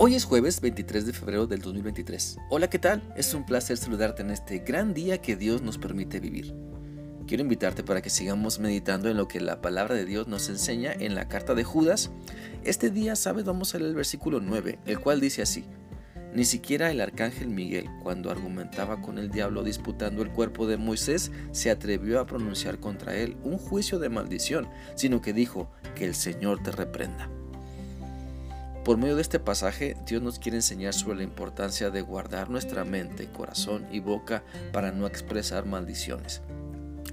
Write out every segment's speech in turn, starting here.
Hoy es jueves 23 de febrero del 2023. Hola, ¿qué tal? Es un placer saludarte en este gran día que Dios nos permite vivir. Quiero invitarte para que sigamos meditando en lo que la palabra de Dios nos enseña en la carta de Judas. Este día, ¿sabes? Vamos a leer el versículo 9, el cual dice así. Ni siquiera el arcángel Miguel, cuando argumentaba con el diablo disputando el cuerpo de Moisés, se atrevió a pronunciar contra él un juicio de maldición, sino que dijo, que el Señor te reprenda. Por medio de este pasaje, Dios nos quiere enseñar sobre la importancia de guardar nuestra mente, corazón y boca para no expresar maldiciones,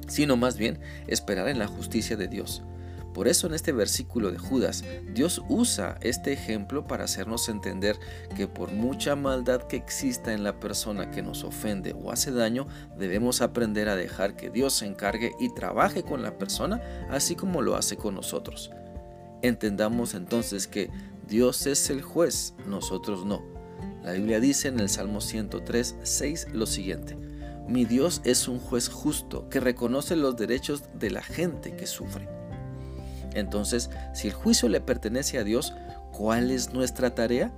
sino más bien esperar en la justicia de Dios. Por eso en este versículo de Judas, Dios usa este ejemplo para hacernos entender que por mucha maldad que exista en la persona que nos ofende o hace daño, debemos aprender a dejar que Dios se encargue y trabaje con la persona así como lo hace con nosotros. Entendamos entonces que Dios es el juez, nosotros no. La Biblia dice en el Salmo 103, 6 lo siguiente. Mi Dios es un juez justo que reconoce los derechos de la gente que sufre. Entonces, si el juicio le pertenece a Dios, ¿cuál es nuestra tarea?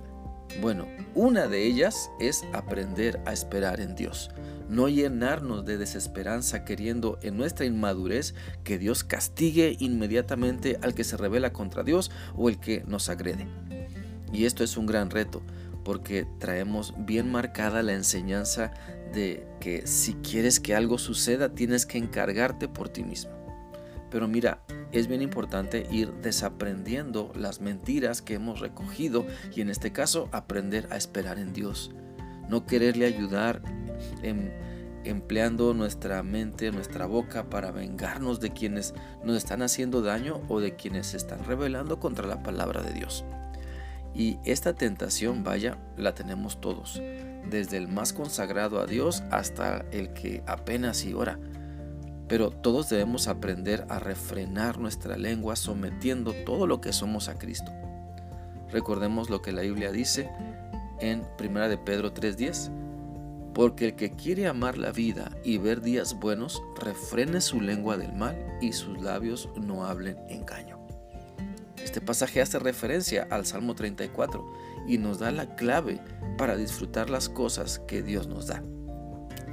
Bueno, una de ellas es aprender a esperar en Dios, no llenarnos de desesperanza queriendo en nuestra inmadurez que Dios castigue inmediatamente al que se revela contra Dios o el que nos agrede. Y esto es un gran reto, porque traemos bien marcada la enseñanza de que si quieres que algo suceda tienes que encargarte por ti mismo. Pero mira, es bien importante ir desaprendiendo las mentiras que hemos recogido y en este caso aprender a esperar en Dios. No quererle ayudar en, empleando nuestra mente, nuestra boca para vengarnos de quienes nos están haciendo daño o de quienes se están rebelando contra la palabra de Dios. Y esta tentación, vaya, la tenemos todos, desde el más consagrado a Dios hasta el que apenas y ora pero todos debemos aprender a refrenar nuestra lengua sometiendo todo lo que somos a Cristo. Recordemos lo que la Biblia dice en 1 de Pedro 3:10, porque el que quiere amar la vida y ver días buenos, refrene su lengua del mal y sus labios no hablen engaño. Este pasaje hace referencia al Salmo 34 y nos da la clave para disfrutar las cosas que Dios nos da.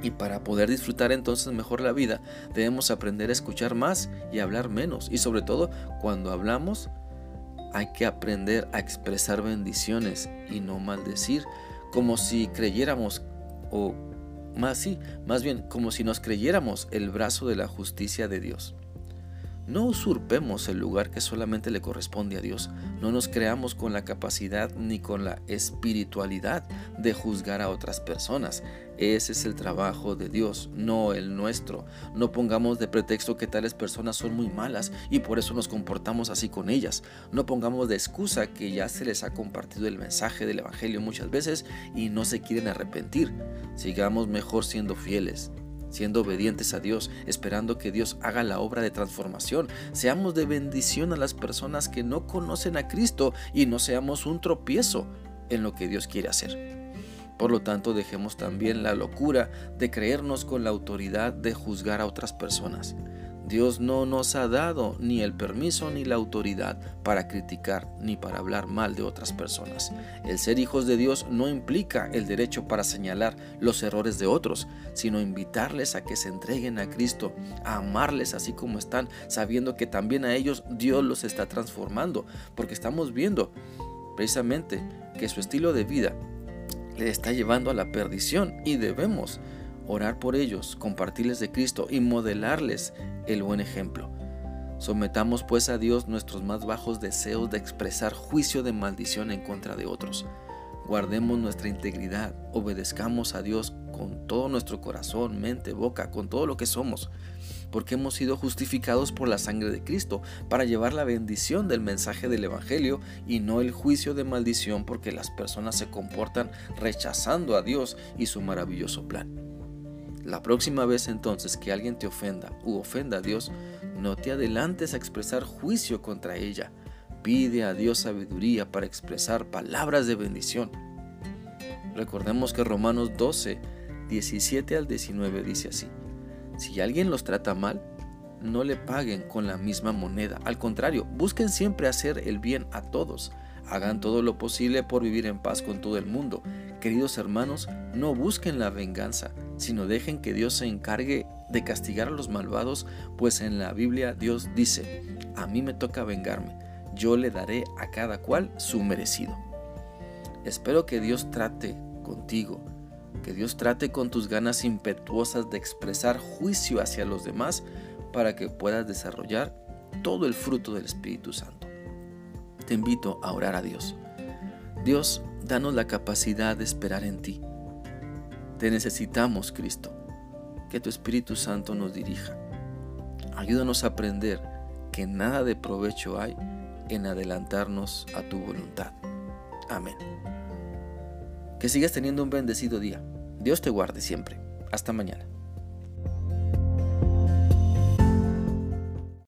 Y para poder disfrutar entonces mejor la vida, debemos aprender a escuchar más y hablar menos. Y sobre todo, cuando hablamos, hay que aprender a expresar bendiciones y no maldecir, como si creyéramos, o más sí, más bien como si nos creyéramos el brazo de la justicia de Dios. No usurpemos el lugar que solamente le corresponde a Dios. No nos creamos con la capacidad ni con la espiritualidad de juzgar a otras personas. Ese es el trabajo de Dios, no el nuestro. No pongamos de pretexto que tales personas son muy malas y por eso nos comportamos así con ellas. No pongamos de excusa que ya se les ha compartido el mensaje del Evangelio muchas veces y no se quieren arrepentir. Sigamos mejor siendo fieles siendo obedientes a Dios, esperando que Dios haga la obra de transformación. Seamos de bendición a las personas que no conocen a Cristo y no seamos un tropiezo en lo que Dios quiere hacer. Por lo tanto, dejemos también la locura de creernos con la autoridad de juzgar a otras personas. Dios no nos ha dado ni el permiso ni la autoridad para criticar ni para hablar mal de otras personas. El ser hijos de Dios no implica el derecho para señalar los errores de otros, sino invitarles a que se entreguen a Cristo, a amarles así como están, sabiendo que también a ellos Dios los está transformando, porque estamos viendo precisamente que su estilo de vida le está llevando a la perdición y debemos orar por ellos, compartirles de Cristo y modelarles el buen ejemplo. Sometamos pues a Dios nuestros más bajos deseos de expresar juicio de maldición en contra de otros. Guardemos nuestra integridad, obedezcamos a Dios con todo nuestro corazón, mente, boca, con todo lo que somos, porque hemos sido justificados por la sangre de Cristo para llevar la bendición del mensaje del Evangelio y no el juicio de maldición porque las personas se comportan rechazando a Dios y su maravilloso plan. La próxima vez entonces que alguien te ofenda u ofenda a Dios, no te adelantes a expresar juicio contra ella. Pide a Dios sabiduría para expresar palabras de bendición. Recordemos que Romanos 12, 17 al 19 dice así. Si alguien los trata mal, no le paguen con la misma moneda. Al contrario, busquen siempre hacer el bien a todos, Hagan todo lo posible por vivir en paz con todo el mundo. Queridos hermanos, no busquen la venganza, sino dejen que Dios se encargue de castigar a los malvados, pues en la Biblia Dios dice, a mí me toca vengarme, yo le daré a cada cual su merecido. Espero que Dios trate contigo, que Dios trate con tus ganas impetuosas de expresar juicio hacia los demás para que puedas desarrollar todo el fruto del Espíritu Santo. Te invito a orar a Dios. Dios, danos la capacidad de esperar en ti. Te necesitamos, Cristo. Que tu Espíritu Santo nos dirija. Ayúdanos a aprender que nada de provecho hay en adelantarnos a tu voluntad. Amén. Que sigas teniendo un bendecido día. Dios te guarde siempre. Hasta mañana.